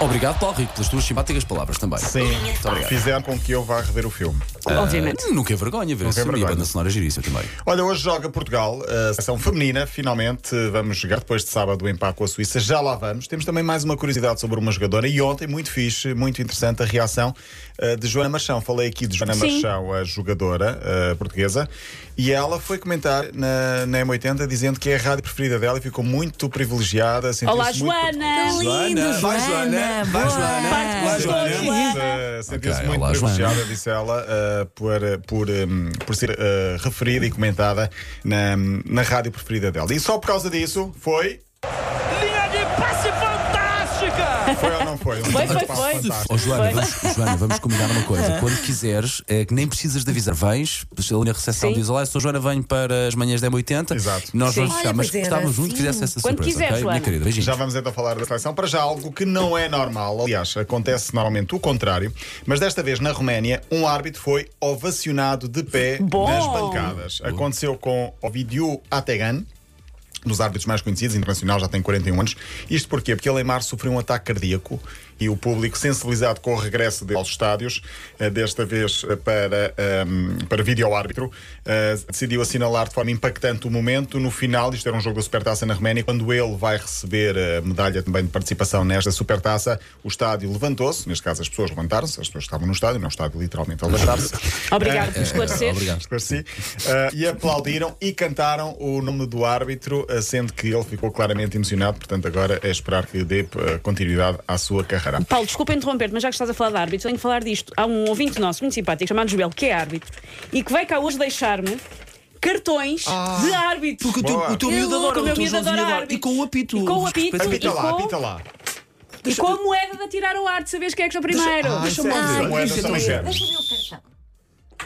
Obrigado, Paulo Rico, pelas tuas simpáticas palavras também. Sim, obrigado. fizeram com que eu vá rever o filme. Obviamente. Ah, nunca é vergonha ver esse é filme e a banda sonora giríssima também. Olha, hoje joga Portugal, a seleção feminina, finalmente vamos jogar depois de sábado o empate com a Suíça, já lá vamos. Temos também mais uma curiosidade sobre uma jogadora e ontem, muito fixe, muito interessante a reação eh, de Joana Machão. Falei aqui de Joana Sim. Machão, a jogadora eh, portuguesa, e ela foi comentar na, na M80 dizendo que é a rádio preferida dela e ficou muito privilegiada. Olá, muito Joana! Lindo, vai, Joana, boa. Joana. Dois, Sentiu-se, Joana. sentiu-se Ok, muito olá, privilegiada, Joana. disse ela, eh, por, eh, por, hum, por ser eh, referida e comentada na, na rádio preferida dela. E só por causa disso foi. Foi ou não foi? Um Foi, foi, foi. Oh, Joana, Foi. vamos, Joana, vamos combinar uma coisa. Quando quiseres, é que nem precisas de avisar. Vens, ali na recepção Sim. diz: Olá, eu sou Joana, venho para as manhãs da M80. Exato. Nós Sim. vamos Olha, mas muito que sim. fizesse essa Quando surpresa. quiser, ok? Joana. Minha querida, beijinhos. Já vamos então falar da seleção. Para já, algo que não é normal. Aliás, acontece normalmente o contrário. Mas desta vez, na Roménia, um árbitro foi ovacionado de pé Bom. nas bancadas. Aconteceu com Ovidiu Ategan. Dos árbitros mais conhecidos, internacional, já tem 41 anos. Isto porquê? Porque ele em março sofreu um ataque cardíaco e o público, sensibilizado com o regresso aos estádios, eh, desta vez eh, para, ehm, para vídeo-árbitro, eh, decidiu assinalar de forma impactante o momento. No final, isto era um jogo da Supertaça na Roménia, quando ele vai receber a medalha também de participação nesta Supertaça, o estádio levantou-se, neste caso as pessoas levantaram-se, as pessoas estavam no estádio, não o estádio literalmente a levantar-se. Obrigado por esclarecer. Obrigado. Esclareci. E aplaudiram e cantaram o nome do árbitro, sendo que ele ficou claramente emocionado. Portanto, agora é esperar que dê continuidade à sua carreira. Paulo, desculpa interromper, mas já que estás a falar de árbitros, tenho que falar disto. Há um ouvinte nosso, muito simpático, chamado Joel, que é árbitro, e que veio cá hoje deixar-me cartões de árbitro. Porque o teu, o teu Eu- miúdo adora, o o teu miúdo adora adora. árbitros. E com o apito. E com o apito. Apita E lá, com- apita lá. E com a moeda de atirar ao ar, de saberes quem é que está primeiro. Ah, Deixa-me é- é ver. moeda, Isso é também tão quero. Deixa eu ver o cartão.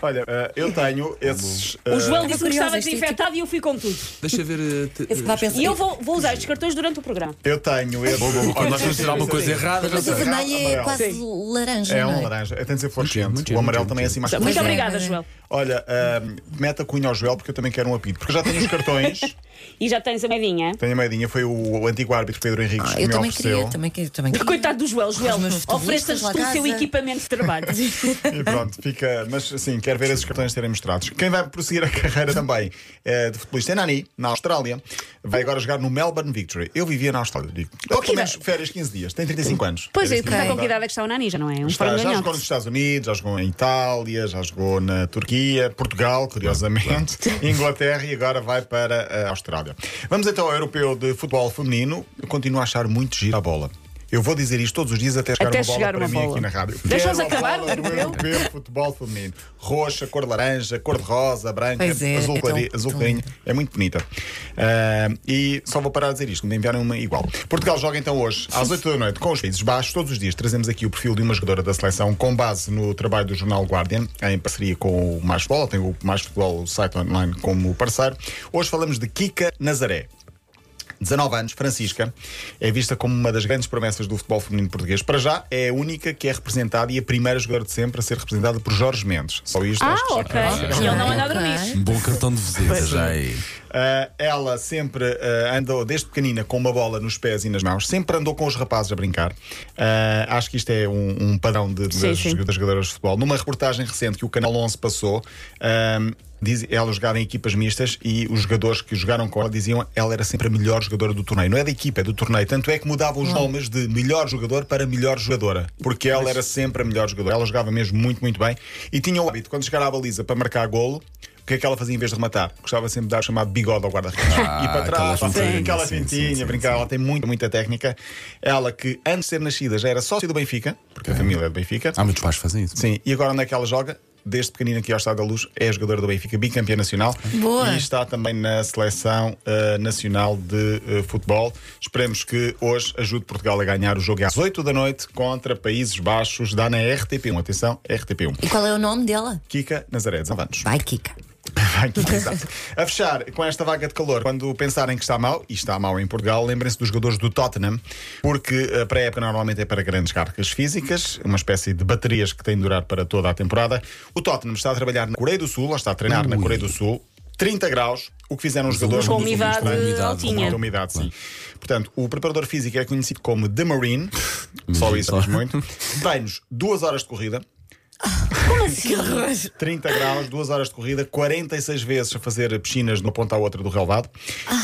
Olha, uh, eu tenho esses. o uh, Joel disse que estava é desinfetado e eu fui com tudo. Deixa ver. eh, Eu a pensar. E eu vou, vou usar estes cartões durante o programa. Eu tenho esse. Quando nós vamos tirar alguma coisa errada, Mas o vermelho é quase Sim. laranja. É um laranja, tem de ser fluorescente. O amarelo também é assim mais Muito é, obrigada, é. Joel. Olha, uh, mete a cunha ao Joel porque eu também quero um apito. Porque eu já tenho os cartões. E já tens a medinha. tenho a moedinha, foi o, o antigo árbitro Pedro Henriques Ah, que eu me também ofereceu. queria, também queria, também queria. Coitado do Joel, Joel, tu o seu equipamento de trabalho. E pronto, fica. Mas assim, quero ver esses cartões serem mostrados. Quem vai prosseguir a carreira também eh, de futebolista é Nani, na Austrália. Vai agora jogar no Melbourne Victory. Eu vivia na Austrália, digo. Pelo menos férias 15 dias. Tem 35 anos. Pois é, está 15 com que idade é que está o Nani, já não é? Um Está, já jogou nos Estados Unidos, já jogou em Itália, já jogou na Turquia, Portugal, curiosamente, Inglaterra e agora vai para a Austrália. Vamos então ao europeu de futebol feminino. Eu continuo a achar muito giro a bola. Eu vou dizer isto todos os dias até chegar Até uma bola chegar para uma mim bola. aqui na rádio. Deixa-nos acabar do europeu. futebol feminino. Roxa, cor de laranja, cor de rosa, branca, Pois é, azul, é azul lindo. É muito bonita. Ah, e só vou parar de dizer isto, me enviaram uma igual. Portugal joga então hoje, às 8 da noite, com os Países Baixos. Todos os dias trazemos aqui o perfil de uma jogadora da seleção com base no trabalho do jornal Guardian, em parceria com o Mais Futebol. Tem o Mais Futebol, o site online, como parceiro. Hoje falamos de Kika Nazaré. 19 anos, Francisca, é vista como uma das grandes promessas do futebol feminino português. Para já, é a única que é representada e a primeira jogadora de sempre a ser representada por Jorge Mendes. Só isto. Ah, ok. E ele não anda a dormir. Um bom cartão de visita, já aí. Uh, ela sempre uh, andou, desde pequenina, com uma bola nos pés e nas mãos, sempre andou com os rapazes a brincar. Uh, acho que isto é um, um padrão de, de- Sim, das, sim. das jogadoras de futebol. Numa reportagem recente que o Canal 11 passou, um, diz, ela jogava em equipas mistas e os jogadores que jogaram com ela diziam ela era sempre a melhor jogadora do torneio. Não é da equipa, é do torneio. Tanto é que mudavam os nomes de melhor jogador para melhor jogadora, porque ela era sempre a melhor jogadora. Ela jogava mesmo muito, muito bem e tinha o hábito, quando chegava à baliza para marcar golo. O que é que ela fazia em vez de rematar? Gostava sempre de dar o chamado bigode ao guarda-redes. Ah, e para trás, aquela fintinha, aquela sim, fintinha, brincar. sim. Ela tem muita, muita técnica. Ela que antes de ser nascida já era sócia do Benfica, porque a família é do Benfica. Há muitos pais que fazem isso. Sim, e agora onde é que ela joga? Desde pequenina aqui ao Estado da Luz, é jogadora do Benfica, bicampeã nacional. Boa. E está também na seleção eh, nacional de eh, futebol. Esperemos que hoje ajude Portugal a ganhar o jogo às 8 da noite contra Países Baixos. Dá na RTP1. Atenção, RTP1. E qual é o nome dela? Kika Nazaré, 19 anos. Vai, Kika. Exato. A fechar com esta vaga de calor, quando pensarem que está mal, e está mal em Portugal, lembrem-se dos jogadores do Tottenham, porque a pré-época normalmente é para grandes cargas físicas, uma espécie de baterias que tem de durar para toda a temporada. O Tottenham está a trabalhar na Coreia do Sul, lá está a treinar na Ui. Coreia do Sul. 30 graus, o que fizeram os jogadores Com umidade altinha. Com umidade, sim. Portanto, o preparador físico é conhecido como The Marine Só isso, diz muito. Treinos, 2 horas de corrida. Como assim? 30 graus, 2 horas de corrida, 46 vezes a fazer piscinas de uma ponta à outra do relevado.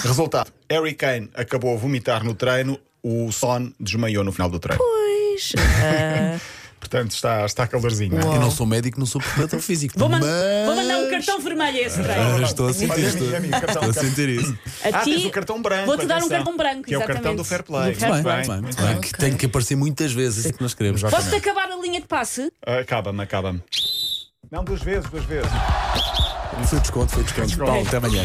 Resultado: Harry Kane acabou a vomitar no treino, o Son desmaiou no final do treino. Pois. ah, Portanto, está, está calorzinho. não é? Eu não sou médico, não sou preparador físico. vou, man- mas... vou mandar um cartão vermelho a esse Ah, treino. estou a sentir isto. a mim, a mim, cartão- Estou a sentir isso. A Ah, ti, tens o cartão branco. Vou-te dar um cartão branco, Que é o cartão do fair play. Do fair Muito play. bem, Muito muito bem, bem. que tem que aparecer muitas vezes, é isso que nós queremos. Posso-te acabar a linha de passe? Ah, Acaba-me, acaba-me. Não, duas vezes, duas vezes. Foi desconto, foi desconto. Paulo, até amanhã.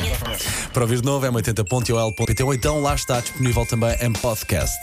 Para ouvir de novo é 80.ol.pt ou então lá está disponível também em podcast.